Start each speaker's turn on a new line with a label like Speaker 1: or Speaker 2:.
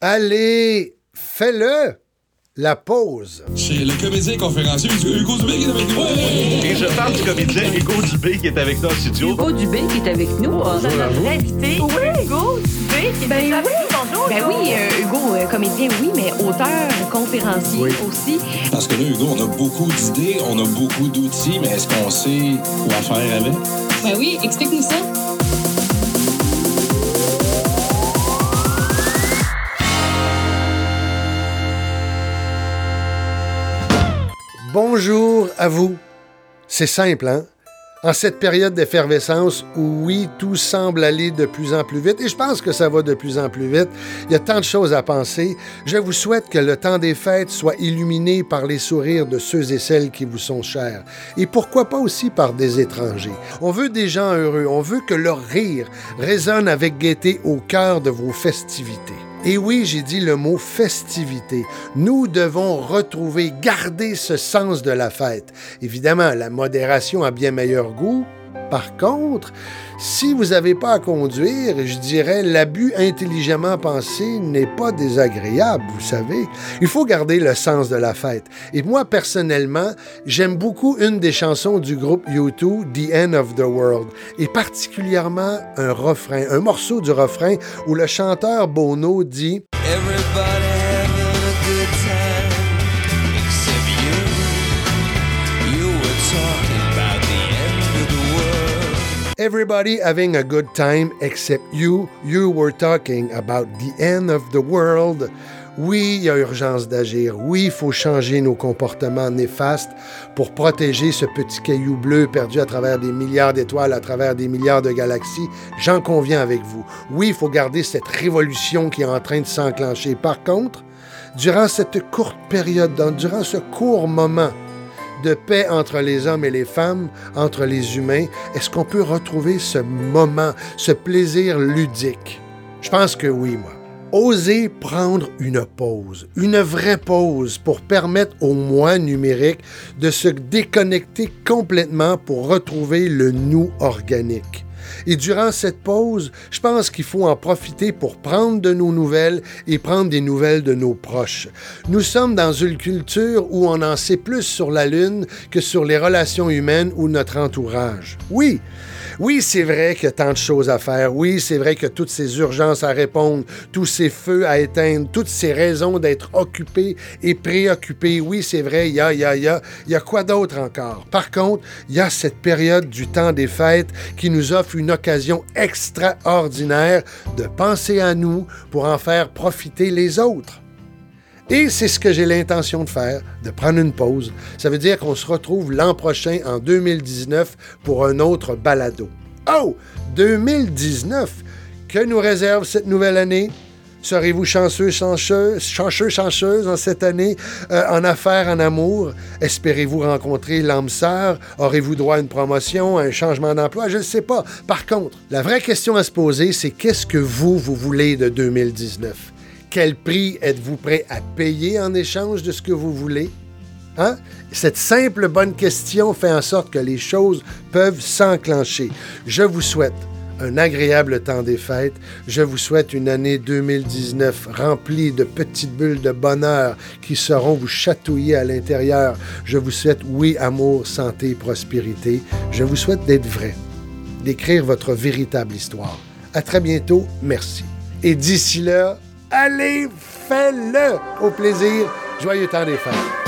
Speaker 1: Allez, fais-le! La pause.
Speaker 2: C'est le comédien conférencier Hugo Dubé qui est avec nous.
Speaker 3: Et je parle du comédien Hugo Dubé qui est avec nous en studio.
Speaker 4: Hugo Dubé qui est avec nous.
Speaker 5: Bonjour notre invité.
Speaker 4: Oui.
Speaker 5: Hugo Dubé qui est
Speaker 4: Ben
Speaker 5: avec
Speaker 4: oui.
Speaker 5: nous. Bonjour.
Speaker 4: Ben oui, euh, Hugo, euh, comédien, oui, mais auteur, conférencier
Speaker 1: Oui.
Speaker 4: aussi.
Speaker 2: Parce que là, Hugo, on a beaucoup d'idées, on a beaucoup d'outils, mais est-ce qu'on sait quoi faire avec?
Speaker 6: Ben oui, explique-nous ça.
Speaker 1: Bonjour à vous. C'est simple, hein? En cette période d'effervescence où oui, tout semble aller de plus en plus vite, et je pense que ça va de plus en plus vite, il y a tant de choses à penser, je vous souhaite que le temps des fêtes soit illuminé par les sourires de ceux et celles qui vous sont chers, et pourquoi pas aussi par des étrangers. On veut des gens heureux, on veut que leur rire résonne avec gaieté au cœur de vos festivités. Et oui, j'ai dit le mot festivité. Nous devons retrouver, garder ce sens de la fête. Évidemment, la modération a bien meilleur goût. Par contre, si vous n'avez pas à conduire, je dirais l'abus intelligemment pensé n'est pas désagréable, vous savez. Il faut garder le sens de la fête. Et moi, personnellement, j'aime beaucoup une des chansons du groupe U2, The End of the World, et particulièrement un refrain, un morceau du refrain où le chanteur Bono dit
Speaker 7: Everybody having a good time except you. You were talking about the end of the world.
Speaker 1: Oui, il y a urgence d'agir. Oui, il faut changer nos comportements néfastes pour protéger ce petit caillou bleu perdu à travers des milliards d'étoiles, à travers des milliards de galaxies. J'en conviens avec vous. Oui, il faut garder cette révolution qui est en train de s'enclencher. Par contre, durant cette courte période, durant ce court moment, de paix entre les hommes et les femmes, entre les humains, est-ce qu'on peut retrouver ce moment, ce plaisir ludique? Je pense que oui, moi. Oser prendre une pause, une vraie pause pour permettre au moi numérique de se déconnecter complètement pour retrouver le nous organique. Et durant cette pause, je pense qu'il faut en profiter pour prendre de nos nouvelles et prendre des nouvelles de nos proches. Nous sommes dans une culture où on en sait plus sur la Lune que sur les relations humaines ou notre entourage. Oui, oui, c'est vrai qu'il y a tant de choses à faire. Oui, c'est vrai que toutes ces urgences à répondre, tous ces feux à éteindre, toutes ces raisons d'être occupés et préoccupés. Oui, c'est vrai, il y a, il y a, il y a. Il y a quoi d'autre encore? Par contre, il y a cette période du temps des fêtes qui nous offre une occasion extraordinaire de penser à nous pour en faire profiter les autres. Et c'est ce que j'ai l'intention de faire, de prendre une pause. Ça veut dire qu'on se retrouve l'an prochain, en 2019, pour un autre balado. Oh! 2019! Que nous réserve cette nouvelle année? Serez-vous chanceux, chanceux, chanceux, chanceuse en cette année, euh, en affaires, en amour? Espérez-vous rencontrer l'âme sœur? Aurez-vous droit à une promotion, à un changement d'emploi? Je ne sais pas. Par contre, la vraie question à se poser, c'est qu'est-ce que vous, vous voulez de 2019? Quel prix êtes-vous prêt à payer en échange de ce que vous voulez? Hein? Cette simple bonne question fait en sorte que les choses peuvent s'enclencher. Je vous souhaite un agréable temps des fêtes. Je vous souhaite une année 2019 remplie de petites bulles de bonheur qui sauront vous chatouiller à l'intérieur. Je vous souhaite, oui, amour, santé, prospérité. Je vous souhaite d'être vrai, d'écrire votre véritable histoire. À très bientôt. Merci. Et d'ici là, allez, fais-le! Au plaisir. Joyeux temps des fêtes.